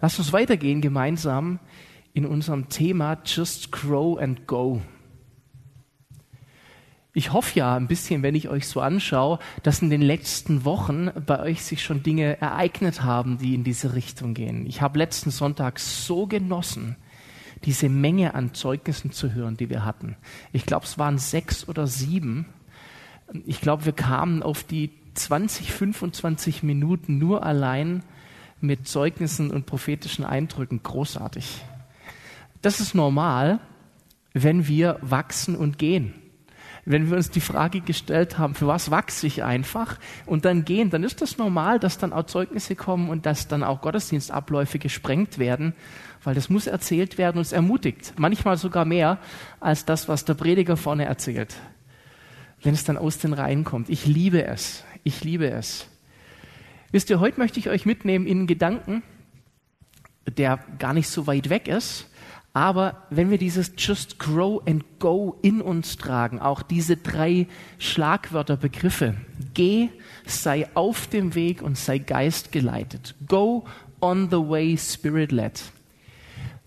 Lasst uns weitergehen gemeinsam in unserem Thema Just Grow and Go. Ich hoffe ja ein bisschen, wenn ich euch so anschaue, dass in den letzten Wochen bei euch sich schon Dinge ereignet haben, die in diese Richtung gehen. Ich habe letzten Sonntag so genossen, diese Menge an Zeugnissen zu hören, die wir hatten. Ich glaube, es waren sechs oder sieben. Ich glaube, wir kamen auf die 20, 25 Minuten nur allein mit Zeugnissen und prophetischen Eindrücken. Großartig. Das ist normal, wenn wir wachsen und gehen wenn wir uns die Frage gestellt haben, für was wachse ich einfach und dann gehen, dann ist das normal, dass dann auch Zeugnisse kommen und dass dann auch Gottesdienstabläufe gesprengt werden, weil das muss erzählt werden und es ermutigt. Manchmal sogar mehr als das, was der Prediger vorne erzählt. Wenn es dann aus den Reihen kommt. Ich liebe es. Ich liebe es. Wisst ihr, heute möchte ich euch mitnehmen in einen Gedanken, der gar nicht so weit weg ist, aber wenn wir dieses Just Grow and Go in uns tragen, auch diese drei Schlagwörter, Begriffe, geh, sei auf dem Weg und sei geistgeleitet. Go on the way, spirit led.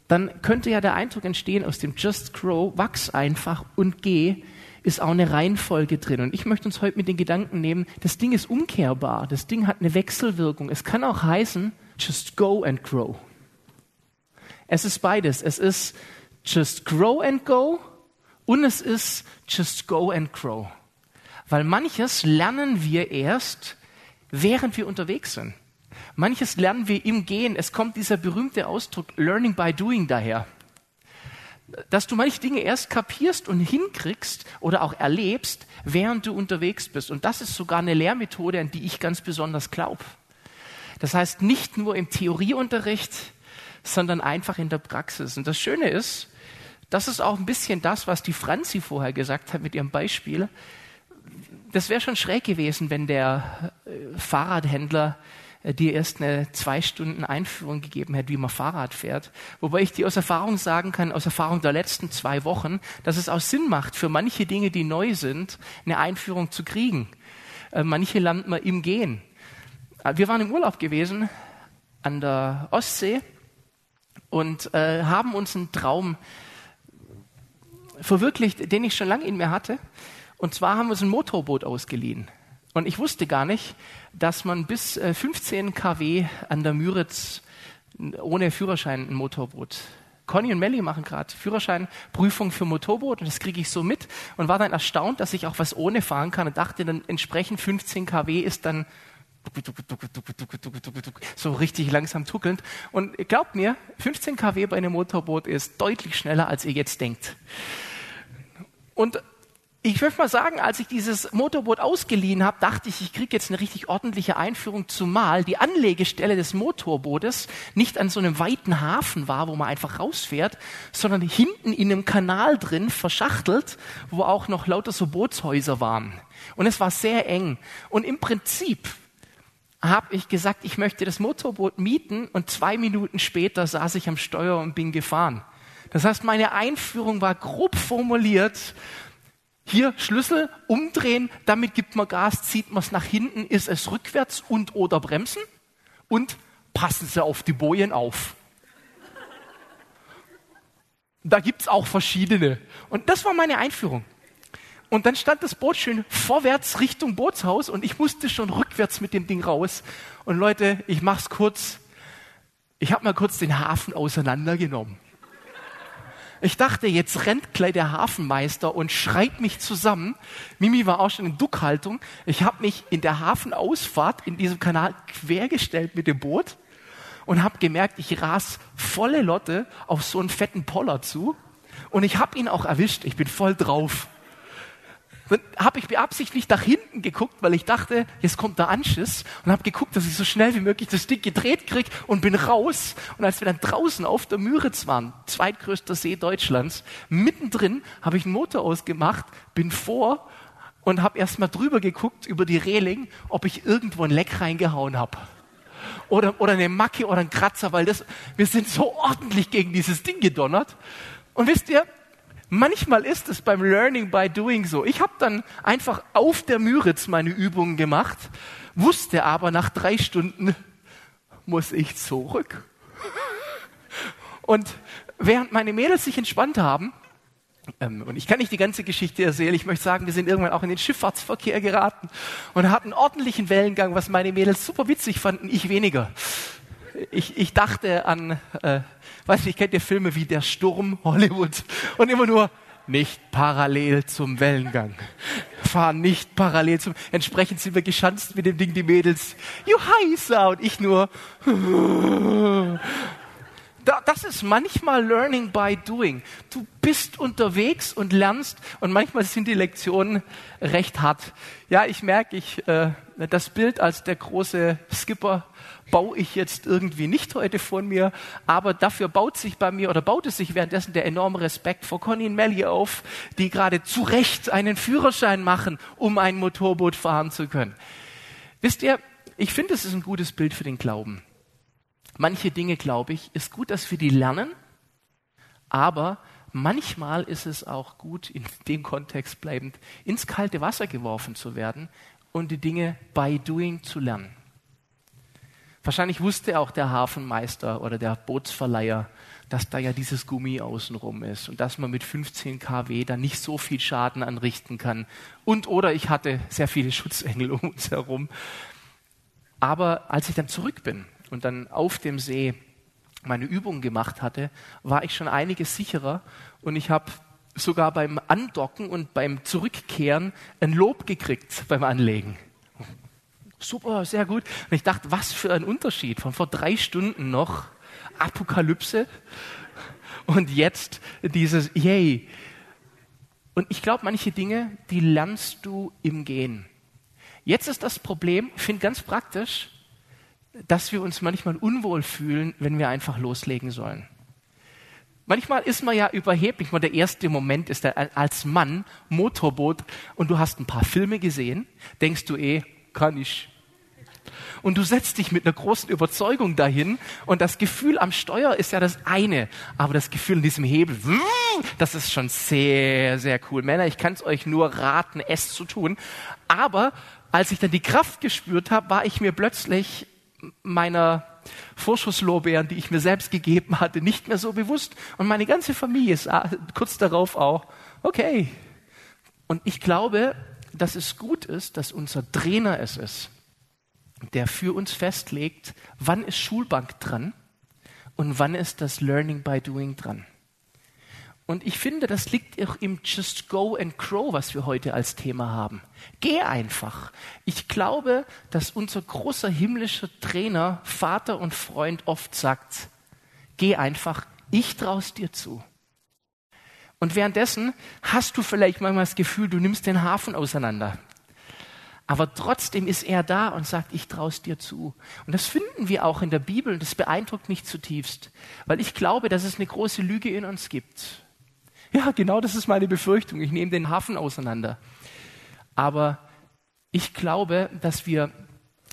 Dann könnte ja der Eindruck entstehen aus dem Just Grow, wachs einfach und geh, ist auch eine Reihenfolge drin. Und ich möchte uns heute mit den Gedanken nehmen, das Ding ist umkehrbar, das Ding hat eine Wechselwirkung. Es kann auch heißen, just go and grow. Es ist beides. Es ist just grow and go und es ist just go and grow. Weil manches lernen wir erst, während wir unterwegs sind. Manches lernen wir im Gehen. Es kommt dieser berühmte Ausdruck Learning by Doing daher. Dass du manche Dinge erst kapierst und hinkriegst oder auch erlebst, während du unterwegs bist. Und das ist sogar eine Lehrmethode, an die ich ganz besonders glaube. Das heißt, nicht nur im Theorieunterricht, sondern einfach in der Praxis. Und das Schöne ist, das ist auch ein bisschen das, was die Franzi vorher gesagt hat mit ihrem Beispiel. Das wäre schon schräg gewesen, wenn der äh, Fahrradhändler dir erst eine zwei Stunden Einführung gegeben hätte, wie man Fahrrad fährt. Wobei ich dir aus Erfahrung sagen kann, aus Erfahrung der letzten zwei Wochen, dass es auch Sinn macht, für manche Dinge, die neu sind, eine Einführung zu kriegen. Äh, manche lernt man im Gehen. Wir waren im Urlaub gewesen an der Ostsee und äh, haben uns einen Traum verwirklicht, den ich schon lange in mir hatte. Und zwar haben wir uns ein Motorboot ausgeliehen. Und ich wusste gar nicht, dass man bis äh, 15 kW an der Müritz ohne Führerschein ein Motorboot. Conny und Melly machen gerade Führerscheinprüfung für Motorboot und das kriege ich so mit und war dann erstaunt, dass ich auch was ohne fahren kann und dachte dann entsprechend 15 kW ist dann so richtig langsam tuckelnd. Und glaubt mir, 15 kW bei einem Motorboot ist deutlich schneller, als ihr jetzt denkt. Und ich würde mal sagen, als ich dieses Motorboot ausgeliehen habe, dachte ich, ich kriege jetzt eine richtig ordentliche Einführung, zumal die Anlegestelle des Motorbootes nicht an so einem weiten Hafen war, wo man einfach rausfährt, sondern hinten in einem Kanal drin, verschachtelt, wo auch noch lauter so Bootshäuser waren. Und es war sehr eng. Und im Prinzip habe ich gesagt, ich möchte das Motorboot mieten und zwei Minuten später saß ich am Steuer und bin gefahren. Das heißt, meine Einführung war grob formuliert. Hier Schlüssel umdrehen, damit gibt man Gas, zieht man es nach hinten, ist es rückwärts und oder bremsen und passen Sie auf die Bojen auf. Da gibt's auch verschiedene. Und das war meine Einführung. Und dann stand das Boot schön vorwärts Richtung Bootshaus und ich musste schon rückwärts mit dem Ding raus. Und Leute, ich mach's kurz. Ich habe mal kurz den Hafen auseinandergenommen. Ich dachte, jetzt rennt gleich der Hafenmeister und schreit mich zusammen. Mimi war auch schon in Duckhaltung. Ich habe mich in der Hafenausfahrt in diesem Kanal quergestellt mit dem Boot und habe gemerkt, ich ras volle Lotte auf so einen fetten Poller zu. Und ich habe ihn auch erwischt. Ich bin voll drauf. Dann habe ich beabsichtigt nach hinten geguckt, weil ich dachte, jetzt kommt der Anschiss und habe geguckt, dass ich so schnell wie möglich das Ding gedreht krieg und bin raus. Und als wir dann draußen auf der Müritz waren, zweitgrößter See Deutschlands, mittendrin habe ich einen Motor ausgemacht, bin vor und habe erst mal drüber geguckt über die Reling, ob ich irgendwo ein Leck reingehauen habe. Oder, oder eine Macke oder ein Kratzer, weil das, wir sind so ordentlich gegen dieses Ding gedonnert. Und wisst ihr, Manchmal ist es beim Learning by Doing so. Ich habe dann einfach auf der Müritz meine Übungen gemacht, wusste aber nach drei Stunden muss ich zurück. Und während meine Mädels sich entspannt haben, ähm, und ich kann nicht die ganze Geschichte erzählen, ich möchte sagen, wir sind irgendwann auch in den Schifffahrtsverkehr geraten und hatten ordentlichen Wellengang, was meine Mädels super witzig fanden, ich weniger. Ich, ich dachte an, äh, weiß nicht, kennt ihr Filme wie Der Sturm Hollywood und immer nur, nicht parallel zum Wellengang. Fahren nicht parallel zum. Entsprechend sind wir geschanzt mit dem Ding, die Mädels. You heißer und ich nur. Das ist manchmal Learning by Doing. Du bist unterwegs und lernst und manchmal sind die Lektionen recht hart. Ja, ich merke, ich, äh, das Bild als der große Skipper baue ich jetzt irgendwie nicht heute von mir, aber dafür baut sich bei mir oder baut es sich währenddessen der enorme Respekt vor Conny und Melly auf, die gerade zu Recht einen Führerschein machen, um ein Motorboot fahren zu können. Wisst ihr, ich finde, es ist ein gutes Bild für den Glauben. Manche Dinge, glaube ich, ist gut, dass wir die lernen, aber manchmal ist es auch gut, in dem Kontext bleibend, ins kalte Wasser geworfen zu werden und die Dinge by doing zu lernen. Wahrscheinlich wusste auch der Hafenmeister oder der Bootsverleiher, dass da ja dieses Gummi außenrum ist und dass man mit 15 kW da nicht so viel Schaden anrichten kann. Und oder ich hatte sehr viele Schutzengel um uns herum. Aber als ich dann zurück bin und dann auf dem See meine Übungen gemacht hatte, war ich schon einiges sicherer und ich habe sogar beim Andocken und beim Zurückkehren ein Lob gekriegt beim Anlegen super, sehr gut. Und ich dachte, was für ein Unterschied von vor drei Stunden noch Apokalypse und jetzt dieses Yay. Und ich glaube, manche Dinge, die lernst du im Gehen. Jetzt ist das Problem, ich finde ganz praktisch, dass wir uns manchmal unwohl fühlen, wenn wir einfach loslegen sollen. Manchmal ist man ja überheblich. Der erste Moment ist als Mann Motorboot und du hast ein paar Filme gesehen, denkst du eh, kann ich. Und du setzt dich mit einer großen Überzeugung dahin und das Gefühl am Steuer ist ja das eine, aber das Gefühl in diesem Hebel, das ist schon sehr, sehr cool. Männer, ich kann es euch nur raten, es zu tun. Aber als ich dann die Kraft gespürt habe, war ich mir plötzlich meiner Vorschusslorbeeren, die ich mir selbst gegeben hatte, nicht mehr so bewusst. Und meine ganze Familie ist kurz darauf auch, okay. Und ich glaube, dass es gut ist, dass unser Trainer es ist, der für uns festlegt, wann ist Schulbank dran und wann ist das Learning by Doing dran. Und ich finde, das liegt auch im Just Go and Grow, was wir heute als Thema haben. Geh einfach. Ich glaube, dass unser großer himmlischer Trainer, Vater und Freund oft sagt, geh einfach, ich traue dir zu. Und währenddessen hast du vielleicht manchmal das Gefühl, du nimmst den Hafen auseinander. Aber trotzdem ist er da und sagt, ich traue es dir zu. Und das finden wir auch in der Bibel und das beeindruckt mich zutiefst, weil ich glaube, dass es eine große Lüge in uns gibt. Ja, genau das ist meine Befürchtung. Ich nehme den Hafen auseinander. Aber ich glaube, dass wir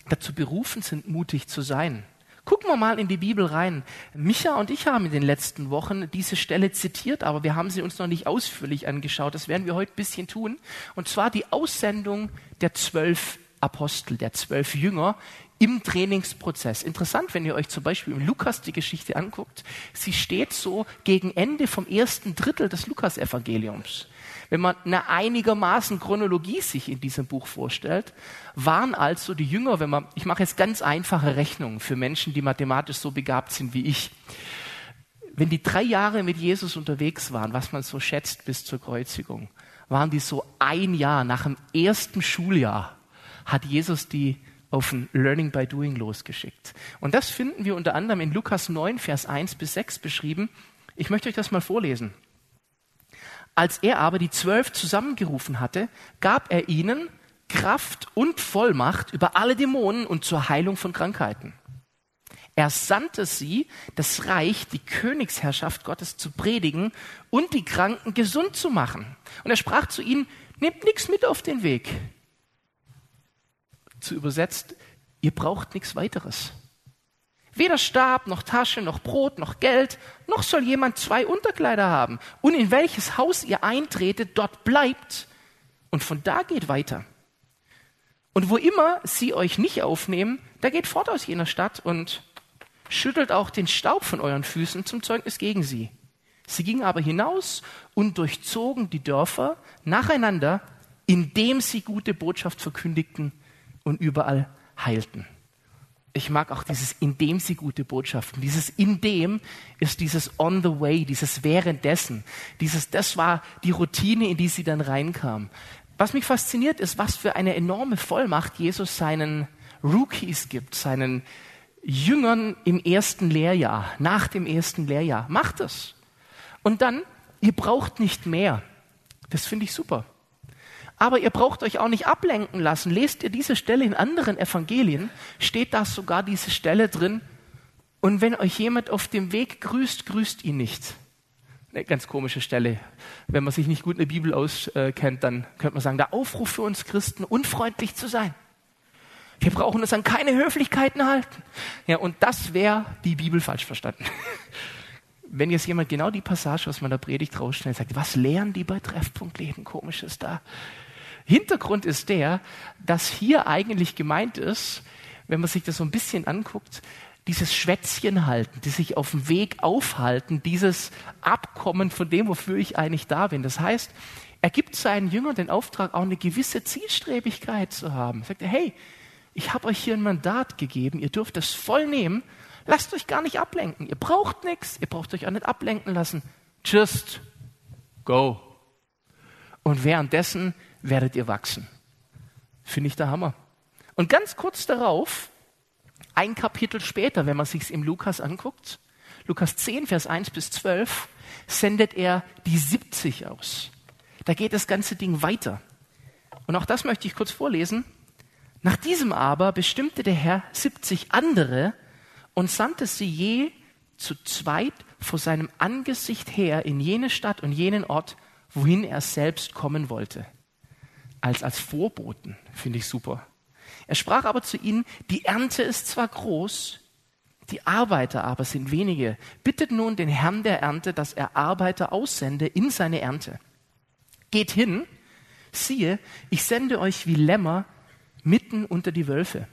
dazu berufen sind, mutig zu sein. Gucken wir mal in die Bibel rein. Micha und ich haben in den letzten Wochen diese Stelle zitiert, aber wir haben sie uns noch nicht ausführlich angeschaut. Das werden wir heute ein bisschen tun. Und zwar die Aussendung der zwölf Apostel, der zwölf Jünger im Trainingsprozess. Interessant, wenn ihr euch zum Beispiel im Lukas die Geschichte anguckt. Sie steht so gegen Ende vom ersten Drittel des Lukas-Evangeliums. Wenn man eine einigermaßen Chronologie sich in diesem Buch vorstellt, waren also die Jünger, wenn man, ich mache jetzt ganz einfache Rechnungen für Menschen, die mathematisch so begabt sind wie ich. Wenn die drei Jahre mit Jesus unterwegs waren, was man so schätzt bis zur Kreuzigung, waren die so ein Jahr nach dem ersten Schuljahr, hat Jesus die auf ein Learning by Doing losgeschickt. Und das finden wir unter anderem in Lukas 9, Vers 1 bis 6 beschrieben. Ich möchte euch das mal vorlesen. Als er aber die Zwölf zusammengerufen hatte, gab er ihnen Kraft und Vollmacht über alle Dämonen und zur Heilung von Krankheiten. Er sandte sie, das Reich, die Königsherrschaft Gottes zu predigen und die Kranken gesund zu machen. Und er sprach zu ihnen, nehmt nichts mit auf den Weg. Zu übersetzt, ihr braucht nichts weiteres. Weder Stab, noch Tasche, noch Brot, noch Geld, noch soll jemand zwei Unterkleider haben. Und in welches Haus ihr eintretet, dort bleibt und von da geht weiter. Und wo immer sie euch nicht aufnehmen, da geht fort aus jener Stadt und schüttelt auch den Staub von euren Füßen zum Zeugnis gegen sie. Sie gingen aber hinaus und durchzogen die Dörfer nacheinander, indem sie gute Botschaft verkündigten und überall heilten. Ich mag auch dieses indem sie gute Botschaften. Dieses indem ist dieses on the way, dieses währenddessen. Dieses, das war die Routine, in die sie dann reinkamen. Was mich fasziniert ist, was für eine enorme Vollmacht Jesus seinen Rookies gibt, seinen Jüngern im ersten Lehrjahr, nach dem ersten Lehrjahr. Macht es. Und dann, ihr braucht nicht mehr. Das finde ich super. Aber ihr braucht euch auch nicht ablenken lassen. Lest ihr diese Stelle in anderen Evangelien, steht da sogar diese Stelle drin. Und wenn euch jemand auf dem Weg grüßt, grüßt ihn nicht. Eine ganz komische Stelle. Wenn man sich nicht gut in der Bibel auskennt, dann könnte man sagen, der Aufruf für uns Christen, unfreundlich zu sein. Wir brauchen uns an keine Höflichkeiten halten. Ja, und das wäre die Bibel falsch verstanden. Wenn jetzt jemand genau die Passage aus meiner Predigt rausstellt, sagt, was lernen die bei Treffpunkt Leben? Komisches da. Hintergrund ist der, dass hier eigentlich gemeint ist, wenn man sich das so ein bisschen anguckt, dieses Schwätzchen halten, die sich auf dem Weg aufhalten, dieses Abkommen von dem, wofür ich eigentlich da bin. Das heißt, er gibt seinen Jüngern den Auftrag, auch eine gewisse Zielstrebigkeit zu haben. Er sagt, hey, ich habe euch hier ein Mandat gegeben, ihr dürft es voll nehmen, lasst euch gar nicht ablenken. Ihr braucht nichts, ihr braucht euch auch nicht ablenken lassen. Just go. Und währenddessen werdet ihr wachsen. Finde ich der Hammer. Und ganz kurz darauf, ein Kapitel später, wenn man sich im Lukas anguckt, Lukas 10, Vers 1 bis 12, sendet er die 70 aus. Da geht das ganze Ding weiter. Und auch das möchte ich kurz vorlesen. Nach diesem aber bestimmte der Herr 70 andere und sandte sie je zu zweit vor seinem Angesicht her in jene Stadt und jenen Ort, wohin er selbst kommen wollte als als Vorboten, finde ich super. Er sprach aber zu ihnen, die Ernte ist zwar groß, die Arbeiter aber sind wenige. Bittet nun den Herrn der Ernte, dass er Arbeiter aussende in seine Ernte. Geht hin, siehe, ich sende euch wie Lämmer mitten unter die Wölfe.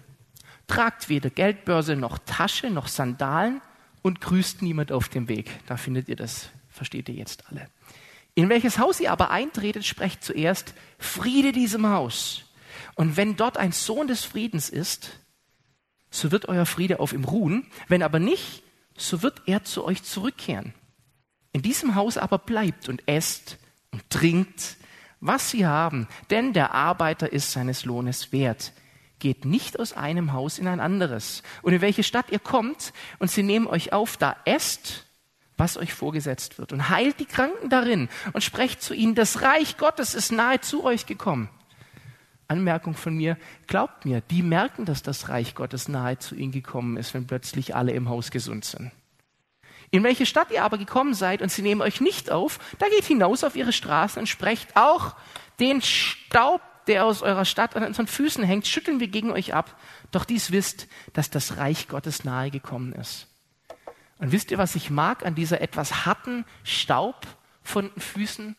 Tragt weder Geldbörse noch Tasche noch Sandalen und grüßt niemand auf dem Weg. Da findet ihr das, versteht ihr jetzt alle. In welches Haus ihr aber eintretet, sprecht zuerst Friede diesem Haus. Und wenn dort ein Sohn des Friedens ist, so wird euer Friede auf ihm ruhen. Wenn aber nicht, so wird er zu euch zurückkehren. In diesem Haus aber bleibt und esst und trinkt, was sie haben, denn der Arbeiter ist seines Lohnes wert. Geht nicht aus einem Haus in ein anderes. Und in welche Stadt ihr kommt und sie nehmen euch auf, da esst was euch vorgesetzt wird und heilt die Kranken darin und sprecht zu ihnen, das Reich Gottes ist nahe zu euch gekommen. Anmerkung von mir, glaubt mir, die merken, dass das Reich Gottes nahe zu ihnen gekommen ist, wenn plötzlich alle im Haus gesund sind. In welche Stadt ihr aber gekommen seid und sie nehmen euch nicht auf, da geht hinaus auf ihre Straßen und sprecht auch den Staub, der aus eurer Stadt an unseren Füßen hängt, schütteln wir gegen euch ab. Doch dies wisst, dass das Reich Gottes nahe gekommen ist. Und wisst ihr, was ich mag an dieser etwas harten Staub von den Füßen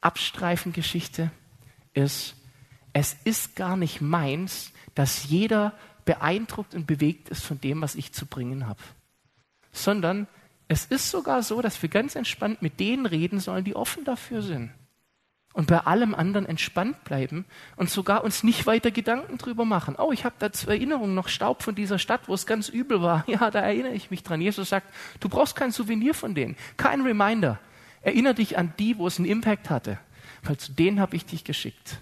abstreifen Geschichte? Ist, es ist gar nicht meins, dass jeder beeindruckt und bewegt ist von dem, was ich zu bringen habe. Sondern es ist sogar so, dass wir ganz entspannt mit denen reden sollen, die offen dafür sind und bei allem anderen entspannt bleiben und sogar uns nicht weiter Gedanken drüber machen. Oh, ich habe da zur Erinnerung noch Staub von dieser Stadt, wo es ganz übel war. Ja, da erinnere ich mich dran. Jesus sagt, du brauchst kein Souvenir von denen, kein Reminder. Erinnere dich an die, wo es einen Impact hatte, weil zu denen habe ich dich geschickt.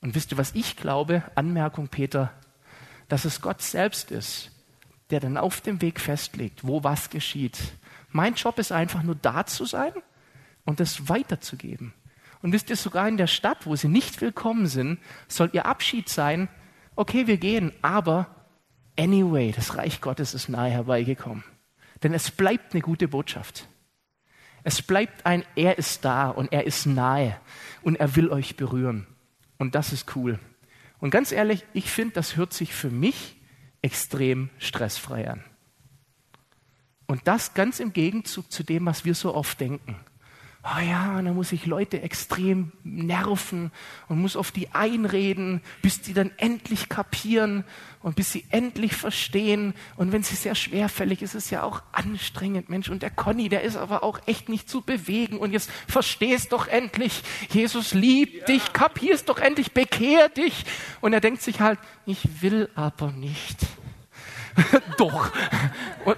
Und wisst ihr, was ich glaube? Anmerkung Peter, dass es Gott selbst ist, der dann auf dem Weg festlegt, wo was geschieht. Mein Job ist einfach nur da zu sein und es weiterzugeben. Und wisst ihr, sogar in der Stadt, wo sie nicht willkommen sind, soll ihr Abschied sein, okay, wir gehen, aber anyway, das Reich Gottes ist nahe herbeigekommen. Denn es bleibt eine gute Botschaft. Es bleibt ein, er ist da und er ist nahe und er will euch berühren. Und das ist cool. Und ganz ehrlich, ich finde, das hört sich für mich extrem stressfrei an. Und das ganz im Gegenzug zu dem, was wir so oft denken. Oh ja, und dann muss ich Leute extrem nerven und muss auf die einreden, bis die dann endlich kapieren und bis sie endlich verstehen. Und wenn sie sehr schwerfällig ist, ist es ja auch anstrengend, Mensch. Und der Conny, der ist aber auch echt nicht zu bewegen. Und jetzt verstehst doch endlich, Jesus liebt ja. dich, kapierst doch endlich, bekehr dich. Und er denkt sich halt, ich will aber nicht. doch. Und,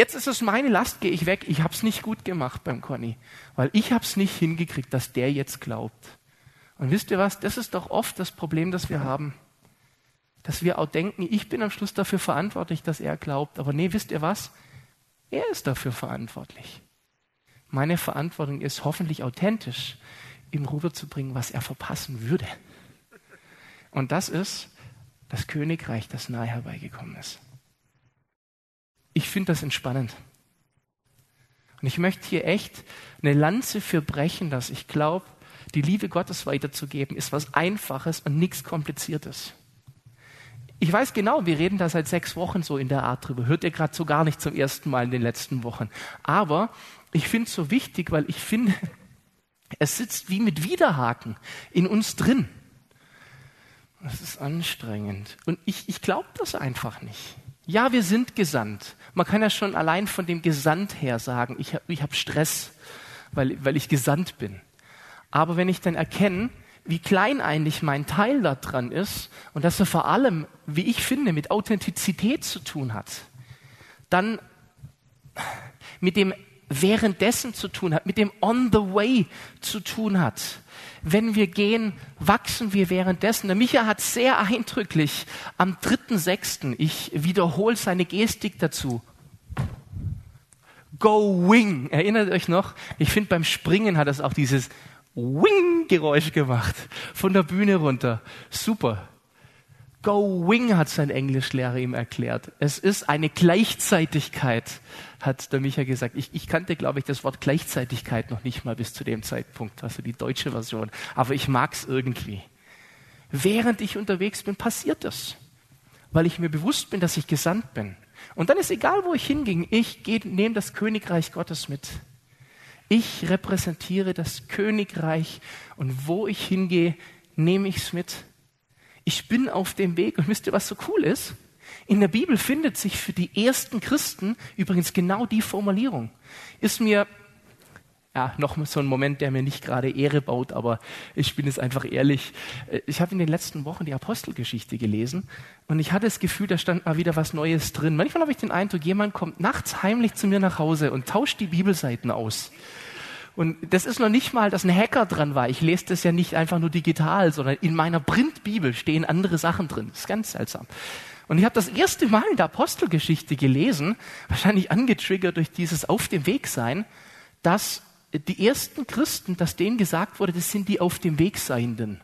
jetzt ist es meine Last, gehe ich weg. Ich habe es nicht gut gemacht beim Conny, weil ich habe es nicht hingekriegt, dass der jetzt glaubt. Und wisst ihr was? Das ist doch oft das Problem, das wir haben. Dass wir auch denken, ich bin am Schluss dafür verantwortlich, dass er glaubt. Aber nee, wisst ihr was? Er ist dafür verantwortlich. Meine Verantwortung ist hoffentlich authentisch, ihm rüberzubringen, was er verpassen würde. Und das ist das Königreich, das nahe herbeigekommen ist ich finde das entspannend. Und ich möchte hier echt eine Lanze für brechen, dass ich glaube, die Liebe Gottes weiterzugeben ist was Einfaches und nichts Kompliziertes. Ich weiß genau, wir reden da seit sechs Wochen so in der Art drüber. Hört ihr gerade so gar nicht zum ersten Mal in den letzten Wochen. Aber ich finde es so wichtig, weil ich finde, es sitzt wie mit Widerhaken in uns drin. Das ist anstrengend. Und ich, ich glaube das einfach nicht. Ja, wir sind gesandt. Man kann ja schon allein von dem Gesandt her sagen, ich, habe Stress, weil, weil ich gesandt bin. Aber wenn ich dann erkenne, wie klein eigentlich mein Teil daran ist und dass er vor allem, wie ich finde, mit Authentizität zu tun hat, dann mit dem währenddessen zu tun hat, mit dem on the way zu tun hat. Wenn wir gehen, wachsen wir währenddessen. Der Micha hat sehr eindrücklich am 3.6., ich wiederhole seine Gestik dazu, Go Wing. Erinnert euch noch? Ich finde, beim Springen hat es auch dieses Wing-Geräusch gemacht. Von der Bühne runter. Super. Go Wing hat sein Englischlehrer ihm erklärt. Es ist eine Gleichzeitigkeit, hat der Micha gesagt. Ich, ich kannte, glaube ich, das Wort Gleichzeitigkeit noch nicht mal bis zu dem Zeitpunkt, also die deutsche Version. Aber ich mag es irgendwie. Während ich unterwegs bin, passiert das. Weil ich mir bewusst bin, dass ich gesandt bin. Und dann ist egal, wo ich hinging, ich nehme das Königreich Gottes mit. Ich repräsentiere das Königreich und wo ich hingehe, nehme ich es mit. Ich bin auf dem Weg und wisst ihr, was so cool ist? In der Bibel findet sich für die ersten Christen übrigens genau die Formulierung. Ist mir ja, noch so ein Moment, der mir nicht gerade Ehre baut, aber ich bin es einfach ehrlich. Ich habe in den letzten Wochen die Apostelgeschichte gelesen und ich hatte das Gefühl, da stand mal wieder was Neues drin. Manchmal habe ich den Eindruck, jemand kommt nachts heimlich zu mir nach Hause und tauscht die Bibelseiten aus. Und das ist noch nicht mal, dass ein Hacker dran war. Ich lese das ja nicht einfach nur digital, sondern in meiner Printbibel stehen andere Sachen drin. Das ist ganz seltsam. Und ich habe das erste Mal in der Apostelgeschichte gelesen, wahrscheinlich angetriggert durch dieses Auf dem Weg sein, dass die ersten Christen, dass denen gesagt wurde, das sind die auf dem Weg Seienden.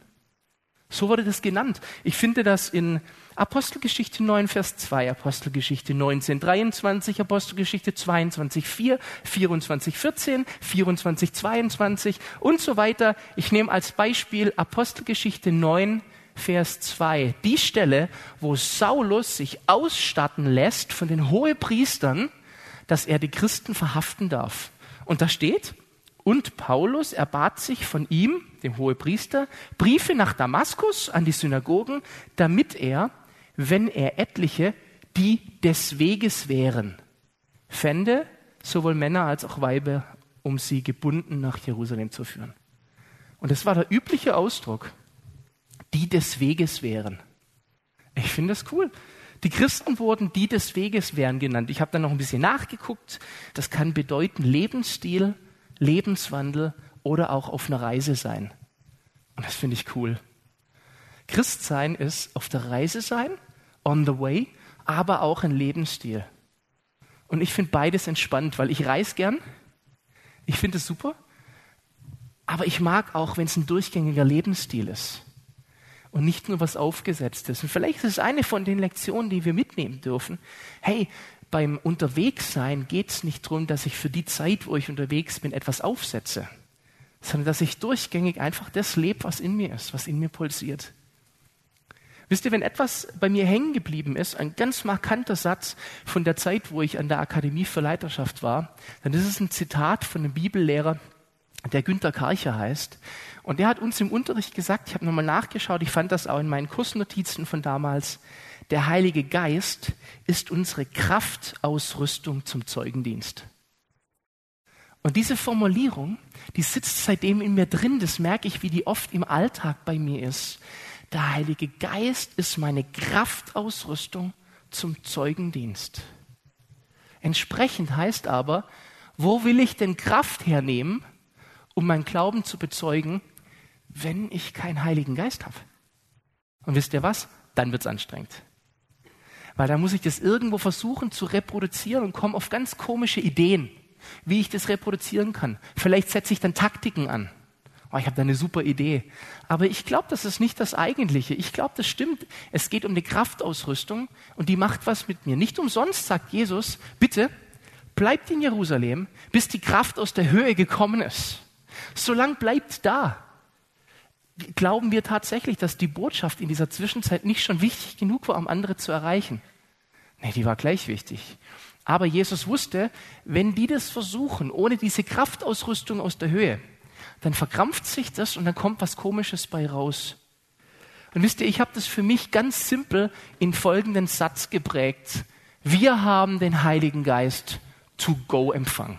So wurde das genannt. Ich finde das in Apostelgeschichte 9, Vers 2, Apostelgeschichte 19, 23, Apostelgeschichte 22, 4, 24, 14, 24, 22 und so weiter. Ich nehme als Beispiel Apostelgeschichte 9, Vers 2. Die Stelle, wo Saulus sich ausstatten lässt von den Hohepriestern, dass er die Christen verhaften darf. Und da steht, und Paulus erbat sich von ihm, dem Hohepriester, Briefe nach Damaskus an die Synagogen, damit er, wenn er etliche, die des Weges wären, fände, sowohl Männer als auch Weiber, um sie gebunden nach Jerusalem zu führen. Und das war der übliche Ausdruck, die des Weges wären. Ich finde das cool. Die Christen wurden die des Weges wären genannt. Ich habe dann noch ein bisschen nachgeguckt. Das kann bedeuten Lebensstil, Lebenswandel oder auch auf einer Reise sein. Und das finde ich cool. Christsein ist auf der Reise sein, on the way, aber auch ein Lebensstil. Und ich finde beides entspannt, weil ich reise gern. Ich finde es super. Aber ich mag auch, wenn es ein durchgängiger Lebensstil ist und nicht nur was aufgesetztes. Und vielleicht ist es eine von den Lektionen, die wir mitnehmen dürfen. Hey, beim Unterwegssein geht es nicht darum, dass ich für die Zeit, wo ich unterwegs bin, etwas aufsetze, sondern dass ich durchgängig einfach das lebe, was in mir ist, was in mir pulsiert. Wisst ihr, wenn etwas bei mir hängen geblieben ist, ein ganz markanter Satz von der Zeit, wo ich an der Akademie für Leiterschaft war, dann ist es ein Zitat von einem Bibellehrer, der Günther Karcher heißt. Und der hat uns im Unterricht gesagt, ich habe nochmal nachgeschaut, ich fand das auch in meinen Kursnotizen von damals, der Heilige Geist ist unsere Kraftausrüstung zum Zeugendienst. Und diese Formulierung, die sitzt seitdem in mir drin, das merke ich, wie die oft im Alltag bei mir ist. Der Heilige Geist ist meine Kraftausrüstung zum Zeugendienst. Entsprechend heißt aber, wo will ich denn Kraft hernehmen, um meinen Glauben zu bezeugen, wenn ich keinen Heiligen Geist habe? Und wisst ihr was? Dann wird es anstrengend. Weil da muss ich das irgendwo versuchen zu reproduzieren und komme auf ganz komische Ideen, wie ich das reproduzieren kann. Vielleicht setze ich dann Taktiken an. Oh, ich habe da eine super Idee. Aber ich glaube, das ist nicht das Eigentliche. Ich glaube, das stimmt. Es geht um eine Kraftausrüstung und die macht was mit mir. Nicht umsonst sagt Jesus, bitte bleibt in Jerusalem, bis die Kraft aus der Höhe gekommen ist. Solange bleibt da. Glauben wir tatsächlich, dass die Botschaft in dieser Zwischenzeit nicht schon wichtig genug war, um andere zu erreichen? Nee, die war gleich wichtig. Aber Jesus wusste, wenn die das versuchen, ohne diese Kraftausrüstung aus der Höhe, dann verkrampft sich das und dann kommt was Komisches bei raus. Und wisst ihr, ich habe das für mich ganz simpel in folgenden Satz geprägt. Wir haben den Heiligen Geist to go empfangen.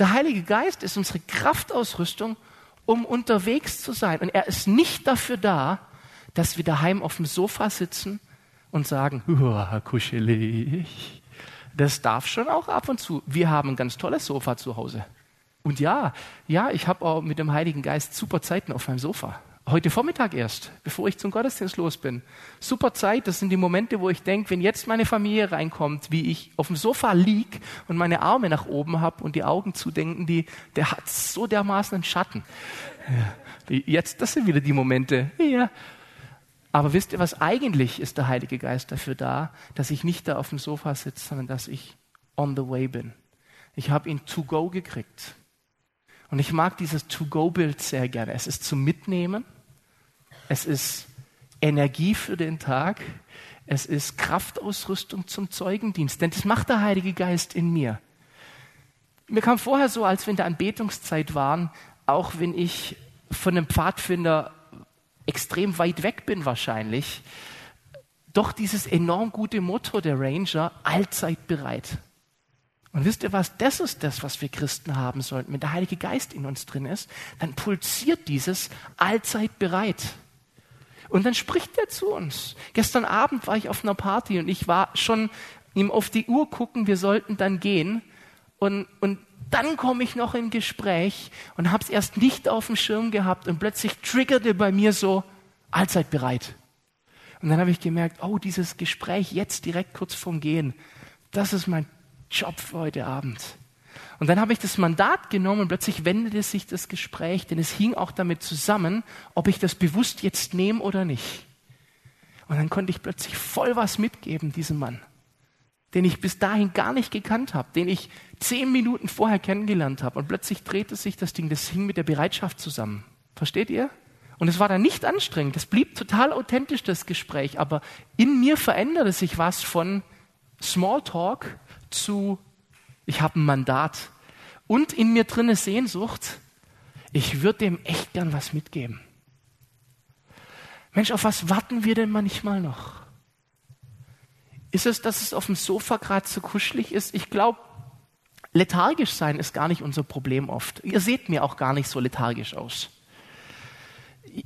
Der Heilige Geist ist unsere Kraftausrüstung, um unterwegs zu sein. Und er ist nicht dafür da, dass wir daheim auf dem Sofa sitzen und sagen, kuschelig. Das darf schon auch ab und zu. Wir haben ein ganz tolles Sofa zu Hause. Und ja, ja, ich habe auch mit dem Heiligen Geist super Zeiten auf meinem Sofa. Heute Vormittag erst, bevor ich zum Gottesdienst los bin. Super Zeit, das sind die Momente, wo ich denke, wenn jetzt meine Familie reinkommt, wie ich auf dem Sofa lieg und meine Arme nach oben habe und die Augen zudenken, die, der hat so dermaßen einen Schatten. Ja, jetzt, das sind wieder die Momente. Ja. Aber wisst ihr, was eigentlich ist der Heilige Geist dafür da, dass ich nicht da auf dem Sofa sitze, sondern dass ich on the way bin. Ich habe ihn to go gekriegt. Und ich mag dieses To-Go-Bild sehr gerne. Es ist zum Mitnehmen, es ist Energie für den Tag, es ist Kraftausrüstung zum Zeugendienst, denn das macht der Heilige Geist in mir. Mir kam vorher so, als wir in der Anbetungszeit waren, auch wenn ich von einem Pfadfinder extrem weit weg bin wahrscheinlich, doch dieses enorm gute Motto der Ranger, allzeit bereit. Und wisst ihr was? Das ist das, was wir Christen haben sollten. Wenn der Heilige Geist in uns drin ist, dann pulsiert dieses allzeit bereit. Und dann spricht er zu uns. Gestern Abend war ich auf einer Party und ich war schon ihm auf die Uhr gucken, wir sollten dann gehen. Und, und dann komme ich noch im Gespräch und habe es erst nicht auf dem Schirm gehabt und plötzlich triggerte bei mir so allzeit bereit. Und dann habe ich gemerkt, oh, dieses Gespräch jetzt direkt kurz vorm Gehen, das ist mein Job für heute Abend. Und dann habe ich das Mandat genommen und plötzlich wendete sich das Gespräch, denn es hing auch damit zusammen, ob ich das bewusst jetzt nehme oder nicht. Und dann konnte ich plötzlich voll was mitgeben, diesem Mann, den ich bis dahin gar nicht gekannt habe, den ich zehn Minuten vorher kennengelernt habe. Und plötzlich drehte sich das Ding, das hing mit der Bereitschaft zusammen. Versteht ihr? Und es war dann nicht anstrengend, es blieb total authentisch, das Gespräch, aber in mir veränderte sich was von Smalltalk zu, ich habe ein Mandat und in mir drinne Sehnsucht, ich würde dem echt gern was mitgeben. Mensch, auf was warten wir denn manchmal noch? Ist es, dass es auf dem Sofa gerade zu kuschelig ist? Ich glaube, lethargisch sein ist gar nicht unser Problem oft. Ihr seht mir auch gar nicht so lethargisch aus.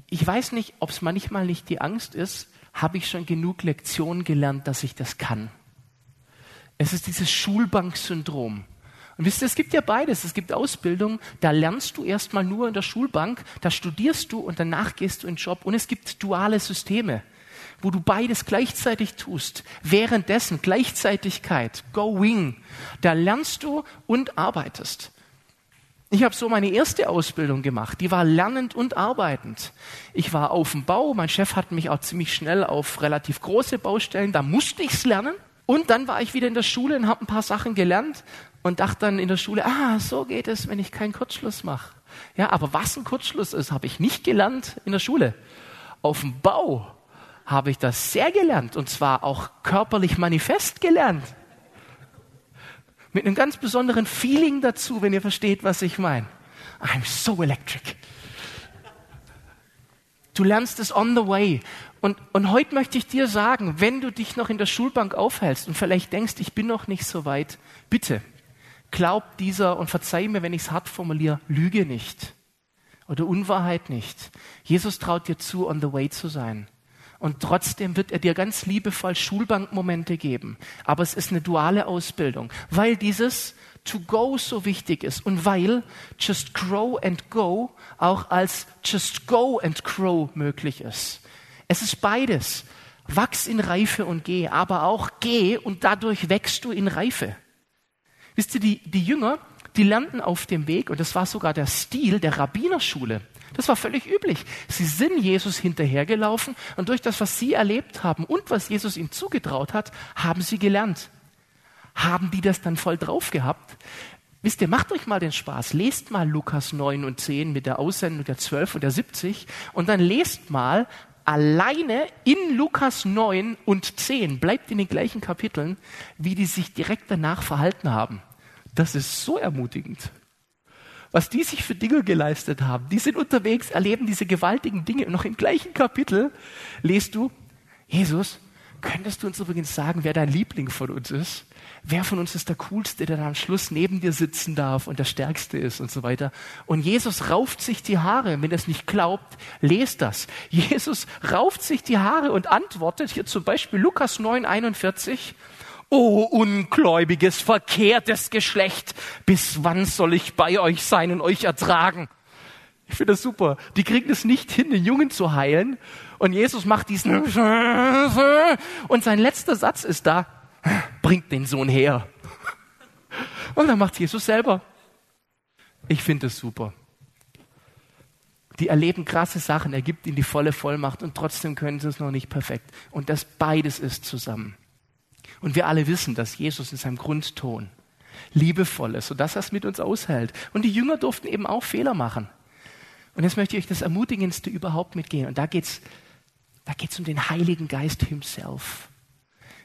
Ich weiß nicht, ob es manchmal nicht die Angst ist, habe ich schon genug Lektionen gelernt, dass ich das kann. Es ist dieses Schulbanksyndrom. Und wisst ihr, es gibt ja beides. Es gibt Ausbildung, da lernst du erstmal nur in der Schulbank, da studierst du und danach gehst du in den Job. Und es gibt duale Systeme, wo du beides gleichzeitig tust. Währenddessen Gleichzeitigkeit, going, da lernst du und arbeitest. Ich habe so meine erste Ausbildung gemacht, die war lernend und arbeitend. Ich war auf dem Bau, mein Chef hat mich auch ziemlich schnell auf relativ große Baustellen, da musste ich es lernen. Und dann war ich wieder in der Schule und habe ein paar Sachen gelernt und dachte dann in der Schule, ah, so geht es, wenn ich keinen Kurzschluss mache. Ja, aber was ein Kurzschluss ist, habe ich nicht gelernt in der Schule. Auf dem Bau habe ich das sehr gelernt und zwar auch körperlich manifest gelernt. Mit einem ganz besonderen Feeling dazu, wenn ihr versteht, was ich meine. I'm so electric. Du lernst es on the way. Und, und heute möchte ich dir sagen, wenn du dich noch in der Schulbank aufhältst und vielleicht denkst, ich bin noch nicht so weit, bitte, glaub dieser und verzeih mir, wenn ich es hart formuliere, Lüge nicht oder Unwahrheit nicht. Jesus traut dir zu, on the way zu sein. Und trotzdem wird er dir ganz liebevoll Schulbankmomente geben. Aber es ist eine duale Ausbildung, weil dieses to go so wichtig ist und weil just grow and go auch als just go and grow möglich ist. Es ist beides. Wachs in Reife und geh, aber auch geh und dadurch wächst du in Reife. Wisst ihr, die, die Jünger, die lernten auf dem Weg, und das war sogar der Stil der Rabbinerschule. Das war völlig üblich. Sie sind Jesus hinterhergelaufen und durch das, was sie erlebt haben und was Jesus ihnen zugetraut hat, haben sie gelernt haben die das dann voll drauf gehabt? Wisst ihr, macht euch mal den Spaß, lest mal Lukas 9 und 10 mit der Aussendung der 12 und der 70 und dann lest mal alleine in Lukas 9 und 10, bleibt in den gleichen Kapiteln, wie die sich direkt danach verhalten haben. Das ist so ermutigend. Was die sich für Dinge geleistet haben, die sind unterwegs, erleben diese gewaltigen Dinge und noch im gleichen Kapitel lest du, Jesus, könntest du uns übrigens sagen, wer dein Liebling von uns ist? wer von uns ist der Coolste, der dann am Schluss neben dir sitzen darf und der Stärkste ist und so weiter. Und Jesus rauft sich die Haare. Wenn ihr es nicht glaubt, lest das. Jesus rauft sich die Haare und antwortet hier zum Beispiel Lukas 9, 41. O ungläubiges, verkehrtes Geschlecht, bis wann soll ich bei euch sein und euch ertragen? Ich finde das super. Die kriegen es nicht hin, den Jungen zu heilen. Und Jesus macht diesen und sein letzter Satz ist da, bringt den Sohn her. Und dann macht Jesus selber. Ich finde es super. Die erleben krasse Sachen, er gibt ihnen die volle Vollmacht und trotzdem können sie es noch nicht perfekt. Und das beides ist zusammen. Und wir alle wissen, dass Jesus in seinem Grundton liebevoll ist, sodass er es mit uns aushält. Und die Jünger durften eben auch Fehler machen. Und jetzt möchte ich euch das Ermutigendste überhaupt mitgehen. Und da geht's, da geht's um den Heiligen Geist himself.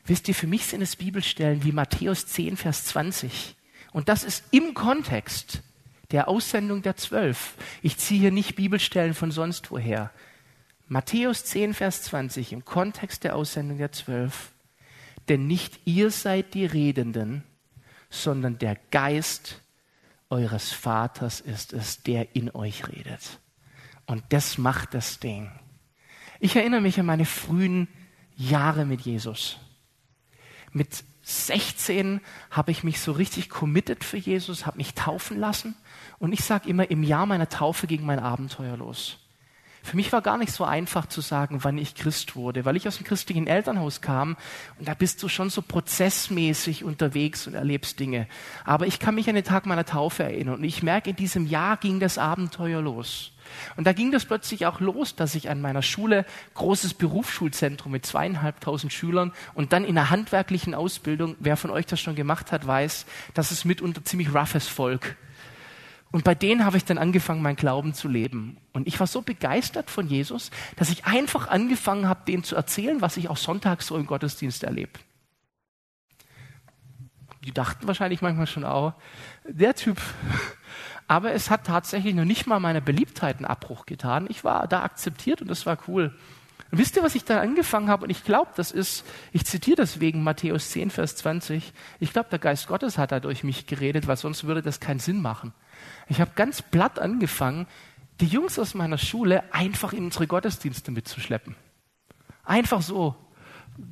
Wisst ihr, für mich sind es Bibelstellen wie Matthäus 10, Vers 20. Und das ist im Kontext der Aussendung der Zwölf. Ich ziehe hier nicht Bibelstellen von sonst woher. Matthäus 10, Vers 20 im Kontext der Aussendung der Zwölf. Denn nicht ihr seid die Redenden, sondern der Geist eures Vaters ist es, der in euch redet. Und das macht das Ding. Ich erinnere mich an meine frühen Jahre mit Jesus. Mit 16 habe ich mich so richtig committed für Jesus, habe mich taufen lassen. Und ich sage immer, im Jahr meiner Taufe ging mein Abenteuer los. Für mich war gar nicht so einfach zu sagen, wann ich Christ wurde, weil ich aus dem christlichen Elternhaus kam und da bist du schon so prozessmäßig unterwegs und erlebst Dinge. Aber ich kann mich an den Tag meiner Taufe erinnern und ich merke, in diesem Jahr ging das Abenteuer los. Und da ging das plötzlich auch los, dass ich an meiner Schule großes Berufsschulzentrum mit zweieinhalbtausend Schülern und dann in einer handwerklichen Ausbildung, wer von euch das schon gemacht hat, weiß, das ist mitunter ziemlich roughes Volk. Und bei denen habe ich dann angefangen, mein Glauben zu leben. Und ich war so begeistert von Jesus, dass ich einfach angefangen habe, denen zu erzählen, was ich auch sonntags so im Gottesdienst erlebe. Die dachten wahrscheinlich manchmal schon auch, der Typ, aber es hat tatsächlich noch nicht mal meiner Beliebtheit einen Abbruch getan. Ich war da akzeptiert und das war cool. Und wisst ihr, was ich da angefangen habe? Und ich glaube, das ist, ich zitiere deswegen Matthäus 10, Vers 20. Ich glaube, der Geist Gottes hat da durch mich geredet, weil sonst würde das keinen Sinn machen. Ich habe ganz platt angefangen, die Jungs aus meiner Schule einfach in unsere Gottesdienste mitzuschleppen. Einfach so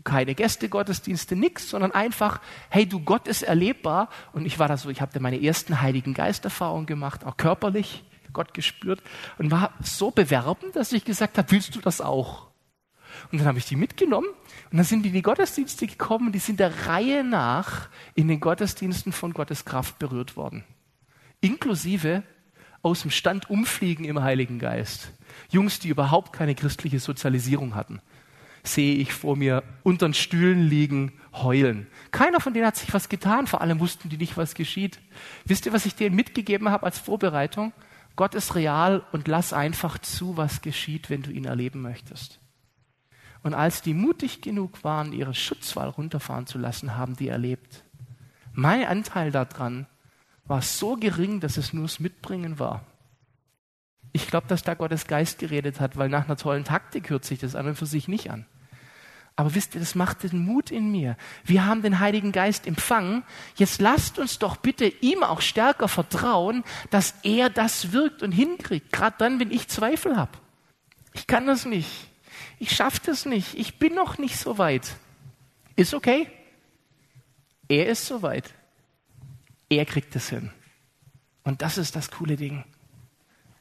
keine Gästegottesdienste, nix, sondern einfach, hey du, Gott ist erlebbar. Und ich war da so, ich habe da meine ersten Heiligen Geisterfahrungen gemacht, auch körperlich, Gott gespürt und war so bewerbend, dass ich gesagt habe, willst du das auch? Und dann habe ich die mitgenommen und dann sind die in die Gottesdienste gekommen und die sind der Reihe nach in den Gottesdiensten von Gottes Kraft berührt worden. Inklusive aus dem Stand umfliegen im Heiligen Geist. Jungs, die überhaupt keine christliche Sozialisierung hatten sehe ich vor mir unter den Stühlen liegen, heulen. Keiner von denen hat sich was getan, vor allem wussten die nicht, was geschieht. Wisst ihr, was ich denen mitgegeben habe als Vorbereitung? Gott ist real und lass einfach zu, was geschieht, wenn du ihn erleben möchtest. Und als die mutig genug waren, ihre Schutzwall runterfahren zu lassen, haben die erlebt. Mein Anteil daran war so gering, dass es nur das Mitbringen war. Ich glaube, dass da Gottes Geist geredet hat, weil nach einer tollen Taktik hört sich das an und für sich nicht an. Aber wisst ihr, das macht den Mut in mir. Wir haben den Heiligen Geist empfangen. Jetzt lasst uns doch bitte ihm auch stärker vertrauen, dass er das wirkt und hinkriegt. Gerade dann, wenn ich Zweifel habe. Ich kann das nicht. Ich schaffe das nicht. Ich bin noch nicht so weit. Ist okay. Er ist so weit. Er kriegt es hin. Und das ist das coole Ding.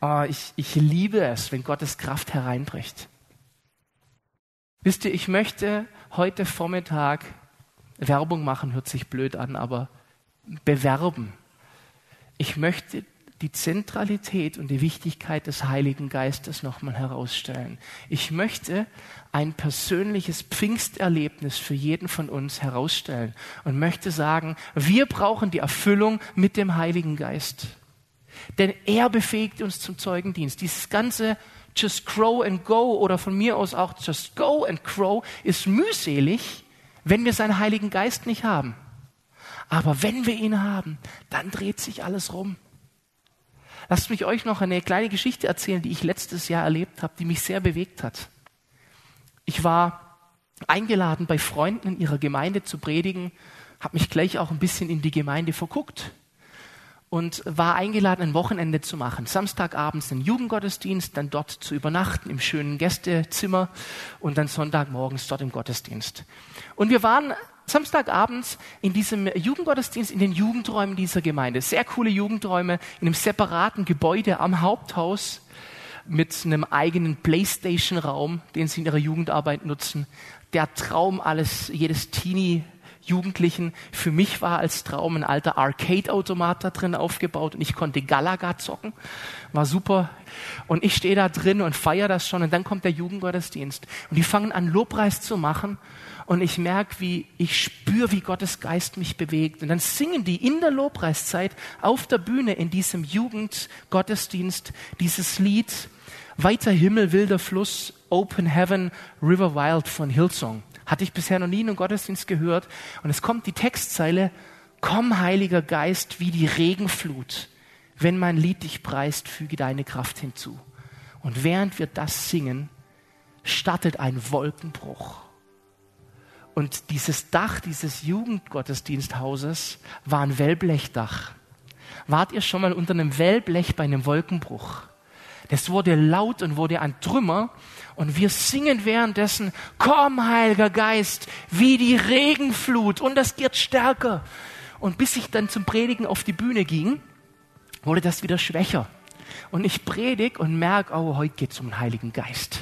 Oh, ich, ich liebe es, wenn Gottes Kraft hereinbricht. Wisst ihr, ich möchte heute Vormittag Werbung machen, hört sich blöd an, aber bewerben. Ich möchte die Zentralität und die Wichtigkeit des Heiligen Geistes nochmal herausstellen. Ich möchte ein persönliches Pfingsterlebnis für jeden von uns herausstellen und möchte sagen, wir brauchen die Erfüllung mit dem Heiligen Geist. Denn er befähigt uns zum Zeugendienst. Dieses ganze just crow and go oder von mir aus auch just go and crow ist mühselig, wenn wir seinen Heiligen Geist nicht haben. Aber wenn wir ihn haben, dann dreht sich alles rum. Lasst mich euch noch eine kleine Geschichte erzählen, die ich letztes Jahr erlebt habe, die mich sehr bewegt hat. Ich war eingeladen, bei Freunden in ihrer Gemeinde zu predigen, habe mich gleich auch ein bisschen in die Gemeinde verguckt und war eingeladen, ein Wochenende zu machen. Samstagabends einen Jugendgottesdienst, dann dort zu übernachten im schönen Gästezimmer und dann Sonntagmorgens dort im Gottesdienst. Und wir waren Samstagabends in diesem Jugendgottesdienst in den Jugendräumen dieser Gemeinde. Sehr coole Jugendräume in einem separaten Gebäude am Haupthaus mit einem eigenen Playstation-Raum, den sie in ihrer Jugendarbeit nutzen. Der Traum alles, jedes Teenie Jugendlichen. Für mich war als Traum ein alter Arcade-Automat da drin aufgebaut und ich konnte Galaga zocken. War super. Und ich stehe da drin und feiere das schon und dann kommt der Jugendgottesdienst. Und die fangen an, Lobpreis zu machen und ich merke, wie ich spüre, wie Gottes Geist mich bewegt. Und dann singen die in der Lobpreiszeit auf der Bühne in diesem Jugendgottesdienst dieses Lied Weiter Himmel, wilder Fluss, Open Heaven, River Wild von Hillsong. Hatte ich bisher noch nie in einem Gottesdienst gehört. Und es kommt die Textzeile, komm Heiliger Geist wie die Regenflut. Wenn mein Lied dich preist, füge deine Kraft hinzu. Und während wir das singen, startet ein Wolkenbruch. Und dieses Dach dieses Jugendgottesdiensthauses war ein Wellblechdach. Wart ihr schon mal unter einem Wellblech bei einem Wolkenbruch? Das wurde laut und wurde ein Trümmer. Und wir singen währenddessen, komm, Heiliger Geist, wie die Regenflut. Und das geht stärker. Und bis ich dann zum Predigen auf die Bühne ging, wurde das wieder schwächer. Und ich predige und merke, oh, heute geht es um den Heiligen Geist.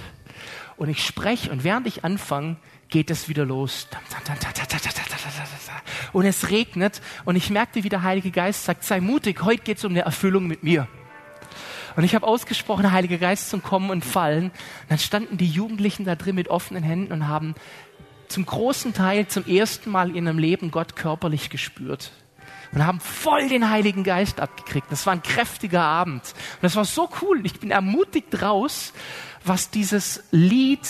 Und ich spreche und während ich anfange, geht es wieder los. Und es regnet und ich merkte, wie der Heilige Geist sagt, sei mutig, heute geht es um eine Erfüllung mit mir. Und ich habe ausgesprochen, Heiliger Geist zum Kommen und Fallen. Und dann standen die Jugendlichen da drin mit offenen Händen und haben zum großen Teil zum ersten Mal in ihrem Leben Gott körperlich gespürt. Und haben voll den Heiligen Geist abgekriegt. Das war ein kräftiger Abend. Und das war so cool. Ich bin ermutigt raus, was dieses Lied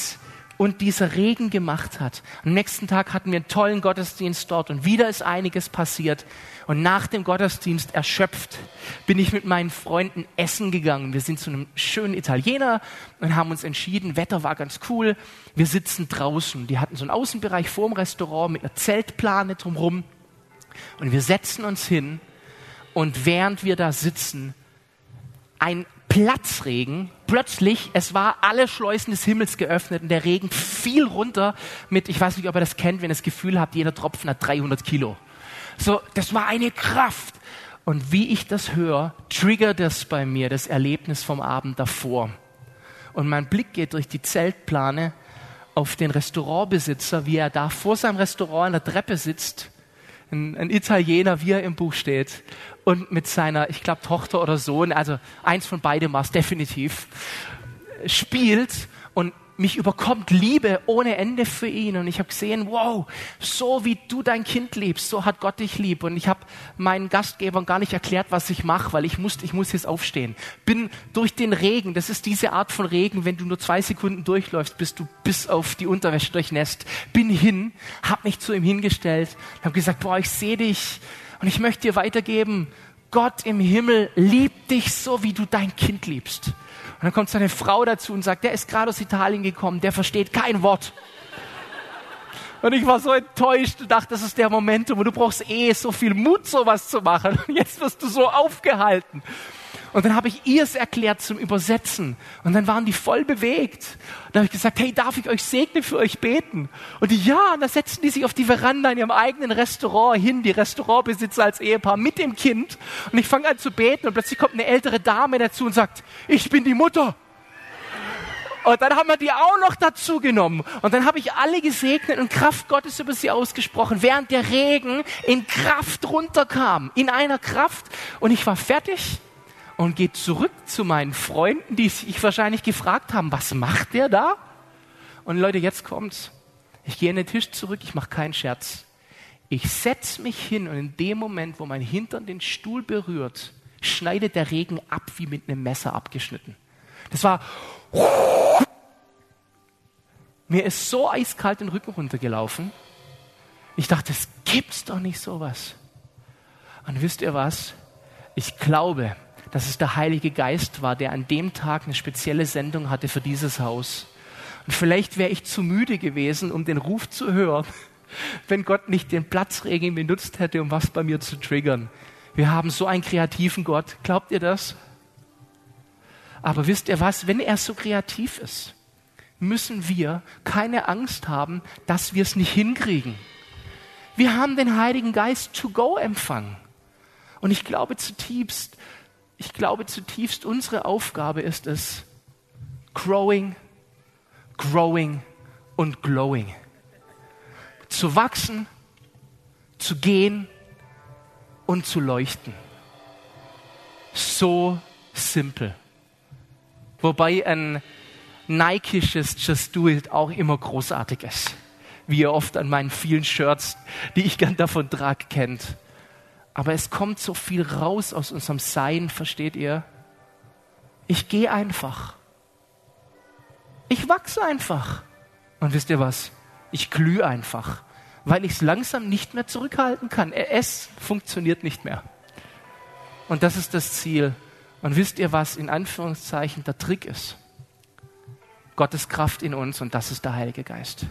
und dieser Regen gemacht hat. Am nächsten Tag hatten wir einen tollen Gottesdienst dort und wieder ist einiges passiert. Und nach dem Gottesdienst erschöpft bin ich mit meinen Freunden essen gegangen. Wir sind zu einem schönen Italiener und haben uns entschieden, Wetter war ganz cool. Wir sitzen draußen. Die hatten so einen Außenbereich vor dem Restaurant mit einer Zeltplane drumherum. Und wir setzen uns hin und während wir da sitzen, ein Platzregen. Plötzlich, es war alle Schleusen des Himmels geöffnet und der Regen fiel runter mit, ich weiß nicht, ob ihr das kennt, wenn ihr das Gefühl habt, jeder Tropfen hat 300 Kilo. So, das war eine Kraft. Und wie ich das höre, triggert das bei mir das Erlebnis vom Abend davor. Und mein Blick geht durch die Zeltplane auf den Restaurantbesitzer, wie er da vor seinem Restaurant an der Treppe sitzt ein, ein Italiener, wie er im Buch steht, und mit seiner, ich glaube, Tochter oder Sohn, also eins von beidem war es definitiv, spielt und mich überkommt Liebe ohne Ende für ihn. Und ich habe gesehen, wow, so wie du dein Kind liebst, so hat Gott dich lieb. Und ich habe meinen Gastgebern gar nicht erklärt, was ich mache, weil ich musste, ich muss jetzt aufstehen. Bin durch den Regen, das ist diese Art von Regen, wenn du nur zwei Sekunden durchläufst, bist du bis auf die Unterwäsche durchnässt. Bin hin, habe mich zu ihm hingestellt, habe gesagt, boah, ich sehe dich und ich möchte dir weitergeben, Gott im Himmel liebt dich so, wie du dein Kind liebst. Dann kommt seine Frau dazu und sagt, der ist gerade aus Italien gekommen, der versteht kein Wort. Und ich war so enttäuscht und dachte, das ist der Moment, wo du brauchst eh so viel Mut, sowas zu machen. Und jetzt wirst du so aufgehalten. Und dann habe ich ihr es erklärt zum Übersetzen. Und dann waren die voll bewegt. Dann habe ich gesagt, hey, darf ich euch segnen, für euch beten? Und die, ja, und dann setzten die sich auf die Veranda in ihrem eigenen Restaurant hin, die Restaurantbesitzer als Ehepaar mit dem Kind. Und ich fange an zu beten und plötzlich kommt eine ältere Dame dazu und sagt, ich bin die Mutter. Und dann haben wir die auch noch dazu genommen. Und dann habe ich alle gesegnet und Kraft Gottes über sie ausgesprochen, während der Regen in Kraft runterkam. In einer Kraft. Und ich war fertig und gehe zurück zu meinen Freunden, die sich wahrscheinlich gefragt haben, was macht der da? Und Leute, jetzt kommt's. Ich gehe an den Tisch zurück, ich mache keinen Scherz. Ich setze mich hin und in dem Moment, wo mein Hintern den Stuhl berührt, schneidet der Regen ab wie mit einem Messer abgeschnitten. Das war. Mir ist so eiskalt den Rücken runtergelaufen. Ich dachte, es gibt's doch nicht sowas. Und wisst ihr was? Ich glaube, dass es der Heilige Geist war, der an dem Tag eine spezielle Sendung hatte für dieses Haus. Und vielleicht wäre ich zu müde gewesen, um den Ruf zu hören, wenn Gott nicht den Platzregen benutzt hätte, um was bei mir zu triggern. Wir haben so einen kreativen Gott. Glaubt ihr das? Aber wisst ihr was? Wenn er so kreativ ist, müssen wir keine Angst haben, dass wir es nicht hinkriegen. Wir haben den Heiligen Geist to go empfangen. Und ich glaube zutiefst, ich glaube zutiefst, unsere Aufgabe ist es, growing, growing und glowing. Zu wachsen, zu gehen und zu leuchten. So simpel. Wobei ein Nikeisches Just Do It auch immer großartig ist. Wie ihr oft an meinen vielen Shirts, die ich gern davon trage, kennt. Aber es kommt so viel raus aus unserem Sein, versteht ihr? Ich gehe einfach. Ich wachse einfach. Und wisst ihr was? Ich glühe einfach, weil ich es langsam nicht mehr zurückhalten kann. Es funktioniert nicht mehr. Und das ist das Ziel. Und wisst ihr, was in Anführungszeichen der Trick ist? Gottes Kraft in uns und das ist der Heilige Geist.